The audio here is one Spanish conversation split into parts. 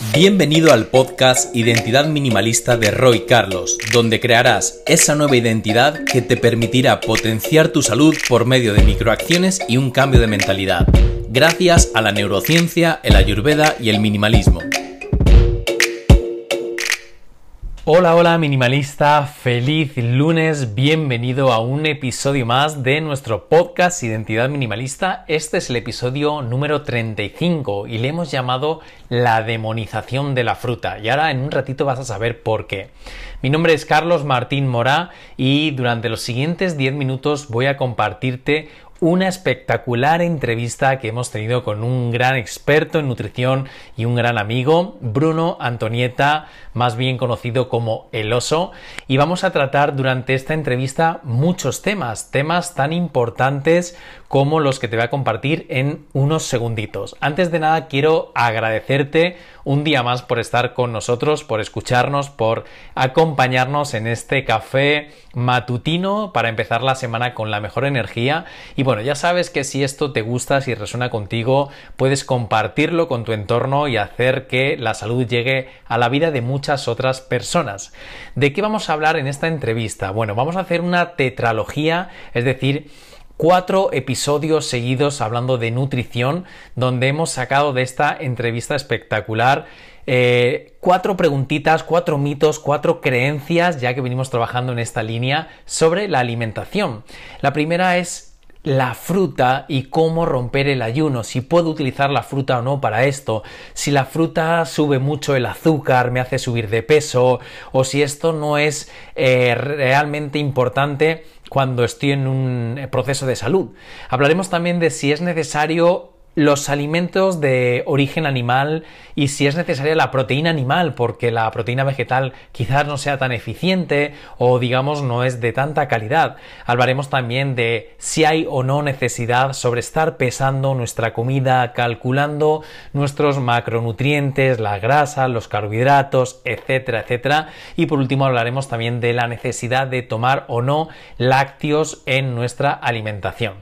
Bienvenido al podcast Identidad Minimalista de Roy Carlos, donde crearás esa nueva identidad que te permitirá potenciar tu salud por medio de microacciones y un cambio de mentalidad, gracias a la neurociencia, el ayurveda y el minimalismo. Hola, hola minimalista, feliz lunes, bienvenido a un episodio más de nuestro podcast Identidad Minimalista. Este es el episodio número 35 y le hemos llamado La demonización de la fruta y ahora en un ratito vas a saber por qué. Mi nombre es Carlos Martín Morá y durante los siguientes 10 minutos voy a compartirte una espectacular entrevista que hemos tenido con un gran experto en nutrición y un gran amigo, Bruno Antonieta, más bien conocido como El Oso, y vamos a tratar durante esta entrevista muchos temas, temas tan importantes como los que te voy a compartir en unos segunditos. Antes de nada quiero agradecerte un día más por estar con nosotros, por escucharnos, por acompañarnos en este café matutino para empezar la semana con la mejor energía. Y bueno, ya sabes que si esto te gusta, si resuena contigo, puedes compartirlo con tu entorno y hacer que la salud llegue a la vida de muchas otras personas. ¿De qué vamos a hablar en esta entrevista? Bueno, vamos a hacer una tetralogía, es decir, cuatro episodios seguidos hablando de nutrición, donde hemos sacado de esta entrevista espectacular eh, cuatro preguntitas, cuatro mitos, cuatro creencias, ya que venimos trabajando en esta línea, sobre la alimentación. La primera es la fruta y cómo romper el ayuno, si puedo utilizar la fruta o no para esto, si la fruta sube mucho el azúcar, me hace subir de peso, o si esto no es eh, realmente importante cuando estoy en un proceso de salud. Hablaremos también de si es necesario los alimentos de origen animal y si es necesaria la proteína animal, porque la proteína vegetal quizás no sea tan eficiente o digamos no es de tanta calidad. Hablaremos también de si hay o no necesidad sobre estar pesando nuestra comida, calculando nuestros macronutrientes, la grasa, los carbohidratos, etcétera, etcétera. Y por último hablaremos también de la necesidad de tomar o no lácteos en nuestra alimentación.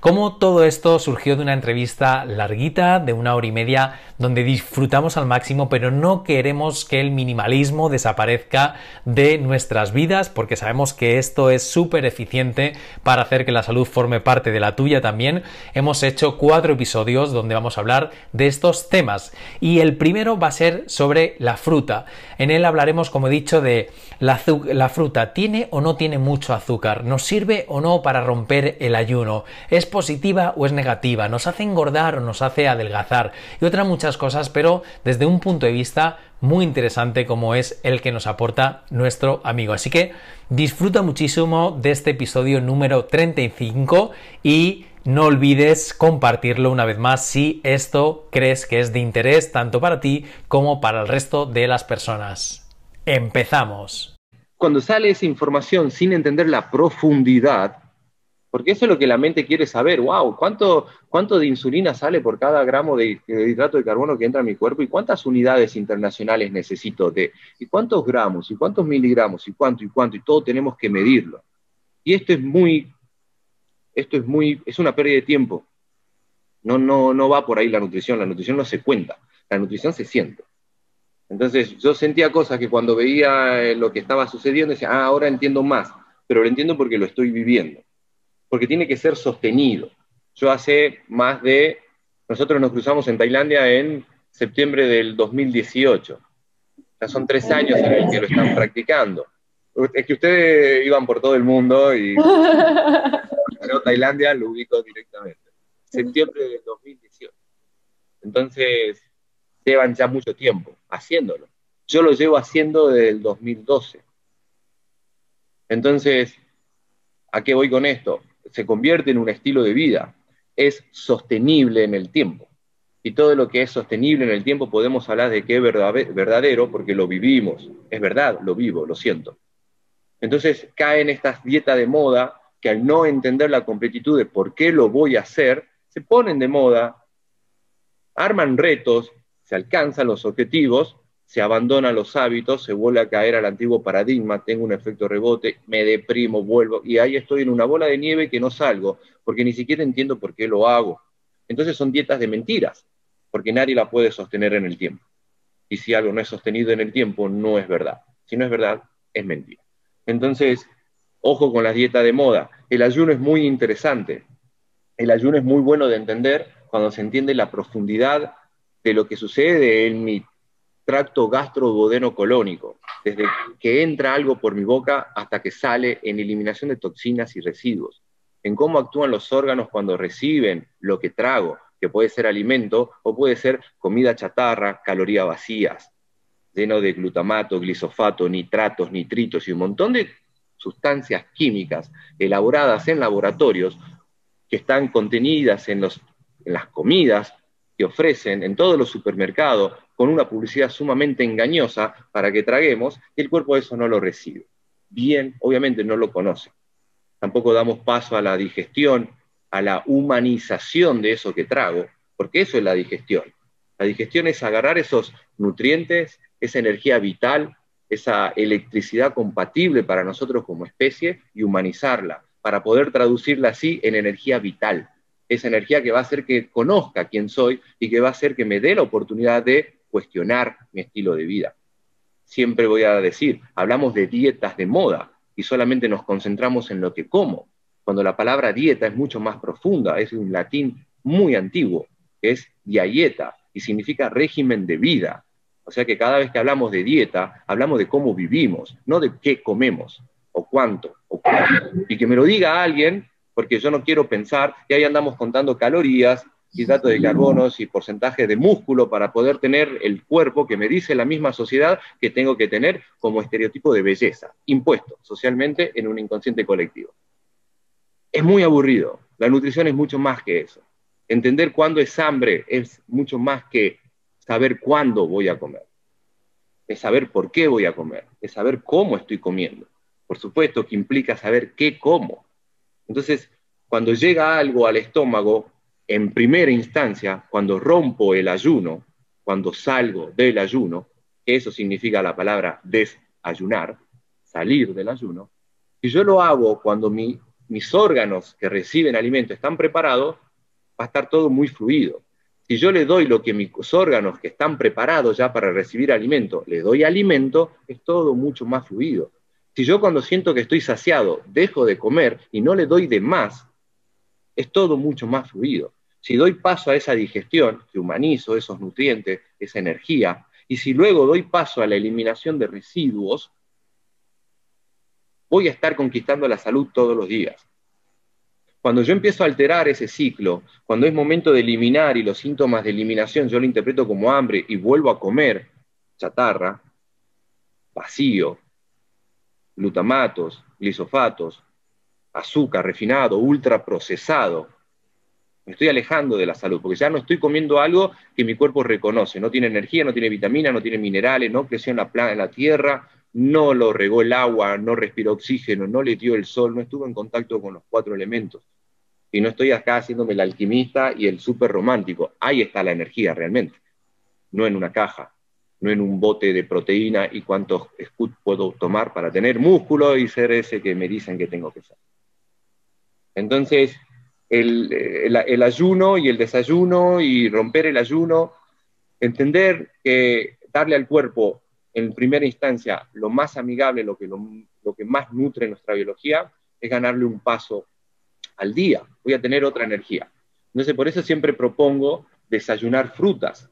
Como todo esto surgió de una entrevista larguita de una hora y media donde disfrutamos al máximo, pero no queremos que el minimalismo desaparezca de nuestras vidas porque sabemos que esto es súper eficiente para hacer que la salud forme parte de la tuya también. Hemos hecho cuatro episodios donde vamos a hablar de estos temas y el primero va a ser sobre la fruta. En él hablaremos, como he dicho, de la, la fruta. ¿Tiene o no tiene mucho azúcar? ¿Nos sirve o no para romper el ayuno? ¿Es positiva o es negativa? ¿Nos hace engordar o nos hace adelgazar y otras muchas cosas, pero desde un punto de vista muy interesante como es el que nos aporta nuestro amigo. Así que disfruta muchísimo de este episodio número 35 y no olvides compartirlo una vez más si esto crees que es de interés tanto para ti como para el resto de las personas. Empezamos. Cuando sale esa información sin entender la profundidad, porque eso es lo que la mente quiere saber. ¡Wow! ¿Cuánto, de insulina sale por cada gramo de, hidrato de carbono que entra a mi cuerpo? ¿Y cuántas unidades internacionales necesito de? ¿Y cuántos gramos? ¿Y cuántos miligramos? ¿Y cuánto? ¿Y cuánto? Y todo tenemos que medirlo. Y esto es muy, esto es muy, es una pérdida de tiempo. No, no, no va por ahí la nutrición. La nutrición no se cuenta. La nutrición se siente. Entonces yo sentía cosas que cuando veía eh, lo que estaba sucediendo decía, ah, ahora entiendo más, pero lo entiendo porque lo estoy viviendo porque tiene que ser sostenido. Yo hace más de, nosotros nos cruzamos en Tailandia en septiembre del 2018. Ya son tres años en el que lo están practicando. Es que ustedes iban por todo el mundo y pero Tailandia lo ubico directamente. Septiembre del 2018. Entonces, llevan ya mucho tiempo haciéndolo. Yo lo llevo haciendo desde el 2012. Entonces, ¿a qué voy con esto? Se convierte en un estilo de vida, es sostenible en el tiempo. Y todo lo que es sostenible en el tiempo podemos hablar de que es verdadero porque lo vivimos. Es verdad, lo vivo, lo siento. Entonces caen estas dietas de moda que al no entender la completitud de por qué lo voy a hacer, se ponen de moda, arman retos, se alcanzan los objetivos, se abandonan los hábitos, se vuelve a caer al antiguo paradigma, tengo un efecto rebote, me deprimo, vuelvo, y ahí estoy en una bola de nieve que no salgo, porque ni siquiera entiendo por qué lo hago. Entonces son dietas de mentiras, porque nadie la puede sostener en el tiempo. Y si algo no es sostenido en el tiempo, no es verdad. Si no es verdad, es mentira. Entonces, ojo con la dieta de moda. El ayuno es muy interesante. El ayuno es muy bueno de entender cuando se entiende la profundidad de lo que sucede en mi tracto gastrododeno colónico, desde que entra algo por mi boca hasta que sale en eliminación de toxinas y residuos, en cómo actúan los órganos cuando reciben lo que trago, que puede ser alimento o puede ser comida chatarra, calorías vacías, lleno de glutamato, glisofato, nitratos, nitritos y un montón de sustancias químicas elaboradas en laboratorios que están contenidas en las comidas que ofrecen en todos los supermercados con una publicidad sumamente engañosa para que traguemos y el cuerpo eso no lo recibe. Bien, obviamente no lo conoce. Tampoco damos paso a la digestión, a la humanización de eso que trago, porque eso es la digestión. La digestión es agarrar esos nutrientes, esa energía vital, esa electricidad compatible para nosotros como especie y humanizarla, para poder traducirla así en energía vital, esa energía que va a hacer que conozca quién soy y que va a hacer que me dé la oportunidad de cuestionar mi estilo de vida. Siempre voy a decir, hablamos de dietas de moda y solamente nos concentramos en lo que como, cuando la palabra dieta es mucho más profunda, es un latín muy antiguo, es dieta y significa régimen de vida. O sea que cada vez que hablamos de dieta, hablamos de cómo vivimos, no de qué comemos, o cuánto, o cuánto. Y que me lo diga alguien porque yo no quiero pensar que ahí andamos contando calorías, hidratos de carbonos y porcentaje de músculo para poder tener el cuerpo que me dice la misma sociedad que tengo que tener como estereotipo de belleza, impuesto socialmente en un inconsciente colectivo. Es muy aburrido. La nutrición es mucho más que eso. Entender cuándo es hambre es mucho más que saber cuándo voy a comer. Es saber por qué voy a comer. Es saber cómo estoy comiendo. Por supuesto que implica saber qué como. Entonces, cuando llega algo al estómago, en primera instancia, cuando rompo el ayuno, cuando salgo del ayuno, eso significa la palabra desayunar, salir del ayuno, y yo lo hago cuando mis órganos que reciben alimento están preparados, va a estar todo muy fluido. Si yo le doy lo que mis órganos que están preparados ya para recibir alimento, le doy alimento, es todo mucho más fluido. Si yo cuando siento que estoy saciado dejo de comer y no le doy de más, es todo mucho más fluido. Si doy paso a esa digestión, que humanizo esos nutrientes, esa energía, y si luego doy paso a la eliminación de residuos, voy a estar conquistando la salud todos los días. Cuando yo empiezo a alterar ese ciclo, cuando es momento de eliminar y los síntomas de eliminación yo lo interpreto como hambre y vuelvo a comer chatarra, vacío, glutamatos, glisofatos, azúcar refinado, ultraprocesado. Me estoy alejando de la salud, porque ya no estoy comiendo algo que mi cuerpo reconoce. No tiene energía, no tiene vitamina, no tiene minerales, no creció en la, en la tierra, no lo regó el agua, no respiró oxígeno, no le dio el sol, no estuvo en contacto con los cuatro elementos. Y no estoy acá haciéndome el alquimista y el súper romántico. Ahí está la energía realmente, no en una caja no en un bote de proteína y cuántos puedo tomar para tener músculo y ser ese que me dicen que tengo que ser. Entonces, el, ayuno y el desayuno y romper el ayuno, entender que darle al cuerpo en primera instancia lo más amigable, lo que, lo que más nutre nuestra biología, es ganarle un paso al día. Voy a tener otra energía. Entonces, por eso siempre propongo desayunar frutas,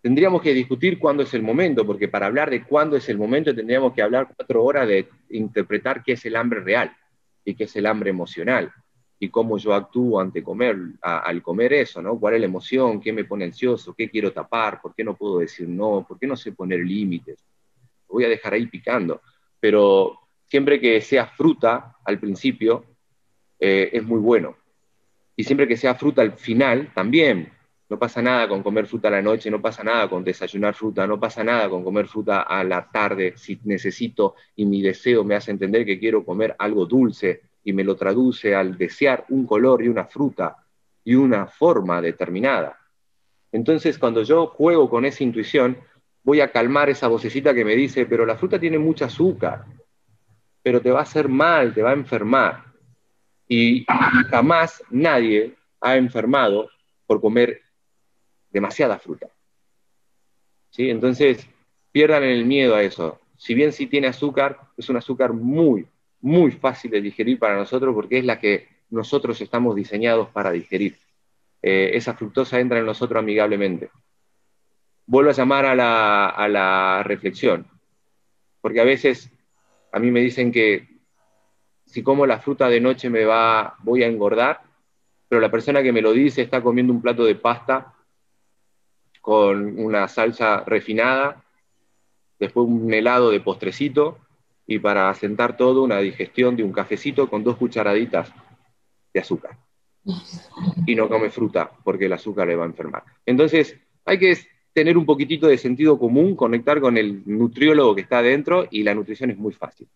tendríamos que discutir cuándo es el momento, porque para hablar de cuándo es el momento tendríamos que hablar cuatro horas de interpretar qué es el hambre real y qué es el hambre emocional y cómo yo actúo ante comer, al comer eso, ¿no? ¿Cuál es la emoción? ¿Qué me pone ansioso? ¿Qué quiero tapar? ¿Por qué no puedo decir no? ¿Por qué no sé poner límites? Voy a dejar ahí picando, pero siempre que sea fruta al principio eh, es muy bueno. Y siempre que sea fruta al final también, no pasa nada con comer fruta a la noche, no pasa nada con desayunar fruta, no pasa nada con comer fruta a la tarde si necesito y mi deseo me hace entender que quiero comer algo dulce y me lo traduce al desear un color y una fruta y una forma determinada. Entonces, cuando yo juego con esa intuición, voy a calmar esa vocecita que me dice, pero la fruta tiene mucho azúcar, pero te va a hacer mal, te va a enfermar. Y jamás nadie ha enfermado por comer demasiada fruta. ¿Sí? Entonces, pierdan el miedo a eso. Si bien sí tiene azúcar, es un azúcar muy, muy fácil de digerir para nosotros porque es la que nosotros estamos diseñados para digerir. Eh, esa fructosa entra en nosotros amigablemente. Vuelvo a llamar a la, a la reflexión, porque a veces a mí me dicen que si como la fruta de noche me va, voy a engordar, pero la persona que me lo dice está comiendo un plato de pasta con una salsa refinada, después un helado de postrecito y para asentar todo una digestión de un cafecito con dos cucharaditas de azúcar. Y no come fruta porque el azúcar le va a enfermar. Entonces hay que tener un poquitito de sentido común, conectar con el nutriólogo que está adentro y la nutrición es muy fácil.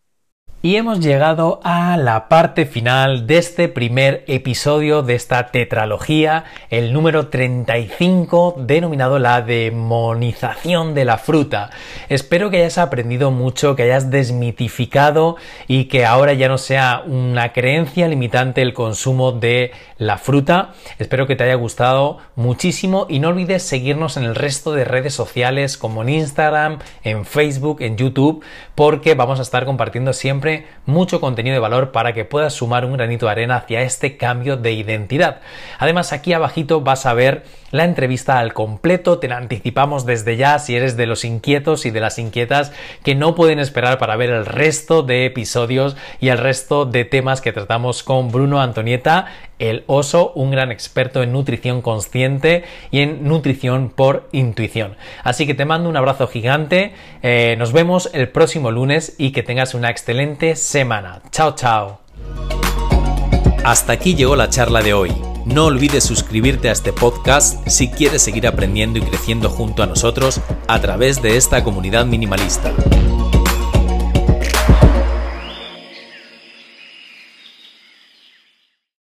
Y hemos llegado a la parte final de este primer episodio de esta tetralogía, el número 35, denominado la demonización de la fruta. Espero que hayas aprendido mucho, que hayas desmitificado y que ahora ya no sea una creencia limitante el consumo de la fruta. Espero que te haya gustado muchísimo y no olvides seguirnos en el resto de redes sociales como en Instagram, en Facebook, en YouTube, porque vamos a estar compartiendo mucho contenido de valor para que puedas sumar un granito de arena hacia este cambio de identidad. Además, aquí abajito vas a ver la entrevista al completo, te la anticipamos desde ya si eres de los inquietos y de las inquietas que no pueden esperar para ver el resto de episodios y el resto de temas que tratamos con Bruno Antonieta, el oso, un gran experto en nutrición consciente y en nutrición por intuición. Así que te mando un abrazo gigante, eh, nos vemos el próximo lunes y que tengas una excelente semana. Chao, chao. Hasta aquí llegó la charla de hoy. No olvides suscribirte a este podcast si quieres seguir aprendiendo y creciendo junto a nosotros a través de esta comunidad minimalista.